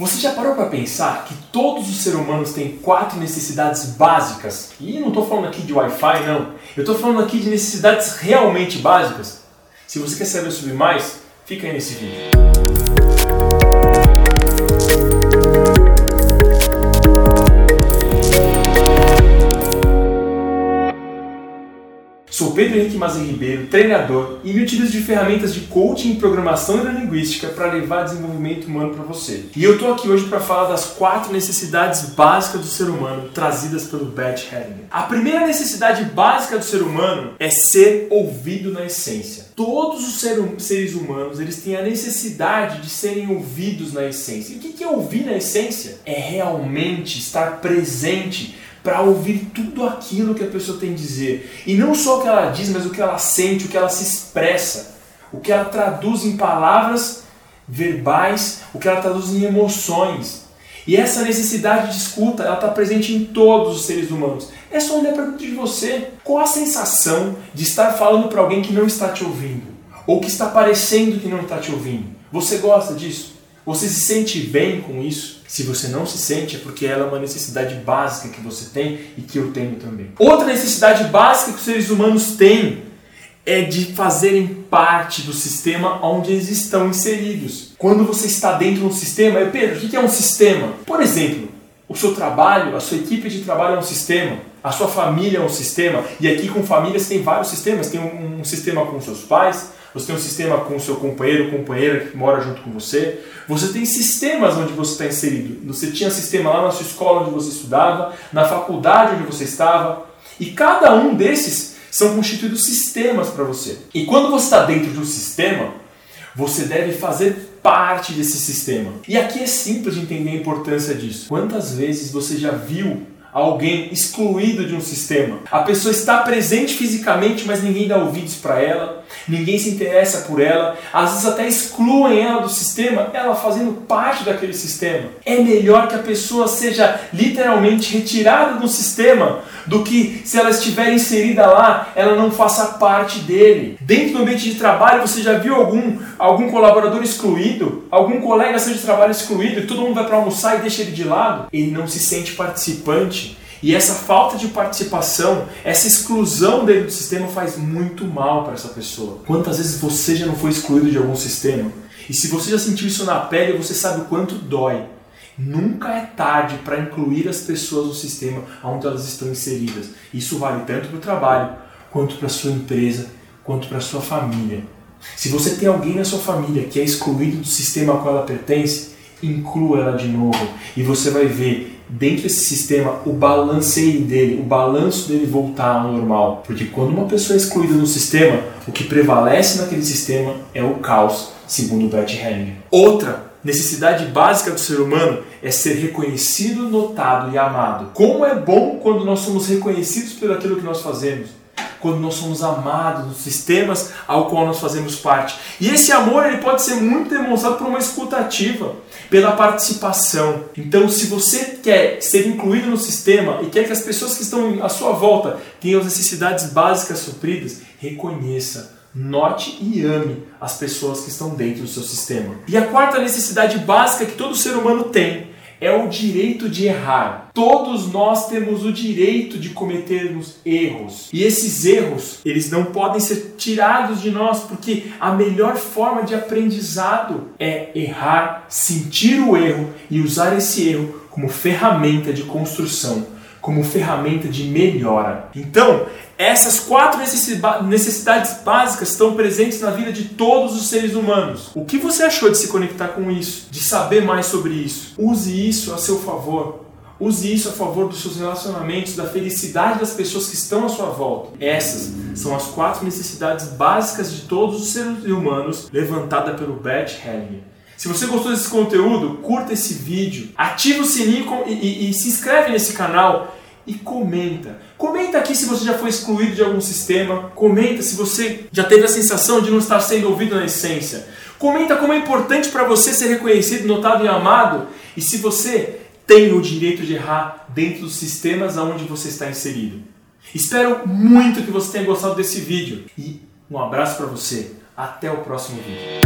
Você já parou para pensar que todos os seres humanos têm quatro necessidades básicas? E não estou falando aqui de Wi-Fi, não. Eu estou falando aqui de necessidades realmente básicas. Se você quer saber sobre mais, fica aí nesse vídeo. Pedro Henrique Mazin Ribeiro, treinador, e me utilizo de ferramentas de coaching, programação e linguística para levar desenvolvimento humano para você. E eu estou aqui hoje para falar das quatro necessidades básicas do ser humano trazidas pelo Bert Hellinger. A primeira necessidade básica do ser humano é ser ouvido na essência. Todos os seres humanos eles têm a necessidade de serem ouvidos na essência. E o que é ouvir na essência? É realmente estar presente para ouvir tudo aquilo que a pessoa tem a dizer. E não só o que ela diz, mas o que ela sente, o que ela se expressa, o que ela traduz em palavras verbais, o que ela traduz em emoções. E essa necessidade de escuta, ela está presente em todos os seres humanos. É só olhar para dentro de você. Qual a sensação de estar falando para alguém que não está te ouvindo? Ou que está parecendo que não está te ouvindo? Você gosta disso? Você se sente bem com isso? Se você não se sente, é porque ela é uma necessidade básica que você tem e que eu tenho também. Outra necessidade básica que os seres humanos têm é de fazerem parte do sistema onde eles estão inseridos. Quando você está dentro de um sistema, Pedro, o que é um sistema? Por exemplo, o seu trabalho, a sua equipe de trabalho é um sistema, a sua família é um sistema, e aqui com família você tem vários sistemas. Tem um, um sistema com seus pais, você tem um sistema com seu companheiro, companheira que mora junto com você. Você tem sistemas onde você está inserido. Você tinha sistema lá na sua escola onde você estudava, na faculdade onde você estava. E cada um desses são constituídos sistemas para você. E quando você está dentro de um sistema, você deve fazer parte desse sistema. E aqui é simples de entender a importância disso. Quantas vezes você já viu alguém excluído de um sistema. A pessoa está presente fisicamente, mas ninguém dá ouvidos para ela, ninguém se interessa por ela, às vezes até excluem ela do sistema, ela fazendo parte daquele sistema. É melhor que a pessoa seja literalmente retirada do sistema do que se ela estiver inserida lá, ela não faça parte dele. Dentro do ambiente de trabalho, você já viu algum, algum colaborador excluído? Algum colega seu de trabalho excluído e todo mundo vai para almoçar e deixa ele de lado? Ele não se sente participante. E essa falta de participação, essa exclusão dele do sistema faz muito mal para essa pessoa. Quantas vezes você já não foi excluído de algum sistema? E se você já sentiu isso na pele, você sabe o quanto dói. Nunca é tarde para incluir as pessoas no sistema onde elas estão inseridas. Isso vale tanto para o trabalho, quanto para a sua empresa, quanto para a sua família. Se você tem alguém na sua família que é excluído do sistema ao qual ela pertence, inclua ela de novo e você vai ver dentro desse sistema o balanceio dele, o balanço dele voltar ao normal. Porque quando uma pessoa é excluída no sistema, o que prevalece naquele sistema é o caos, segundo Bert Hellinger. Outra necessidade básica do ser humano é ser reconhecido, notado e amado. Como é bom quando nós somos reconhecidos pelo aquilo que nós fazemos quando nós somos amados nos sistemas ao qual nós fazemos parte. E esse amor ele pode ser muito demonstrado por uma escuta ativa, pela participação. Então, se você quer ser incluído no sistema e quer que as pessoas que estão à sua volta tenham as necessidades básicas supridas, reconheça Note e ame as pessoas que estão dentro do seu sistema. E a quarta necessidade básica que todo ser humano tem é o direito de errar. Todos nós temos o direito de cometermos erros. E esses erros, eles não podem ser tirados de nós, porque a melhor forma de aprendizado é errar, sentir o erro e usar esse erro como ferramenta de construção como ferramenta de melhora. Então, essas quatro necessidades básicas estão presentes na vida de todos os seres humanos. O que você achou de se conectar com isso? De saber mais sobre isso? Use isso a seu favor. Use isso a favor dos seus relacionamentos, da felicidade das pessoas que estão à sua volta. Essas são as quatro necessidades básicas de todos os seres humanos levantada pelo Bert Hellinger. Se você gostou desse conteúdo, curta esse vídeo, ativa o sininho e, e, e se inscreve nesse canal e comenta. Comenta aqui se você já foi excluído de algum sistema. Comenta se você já teve a sensação de não estar sendo ouvido na essência. Comenta como é importante para você ser reconhecido, notado e amado. E se você tem o direito de errar dentro dos sistemas aonde você está inserido. Espero muito que você tenha gostado desse vídeo. E um abraço para você. Até o próximo vídeo.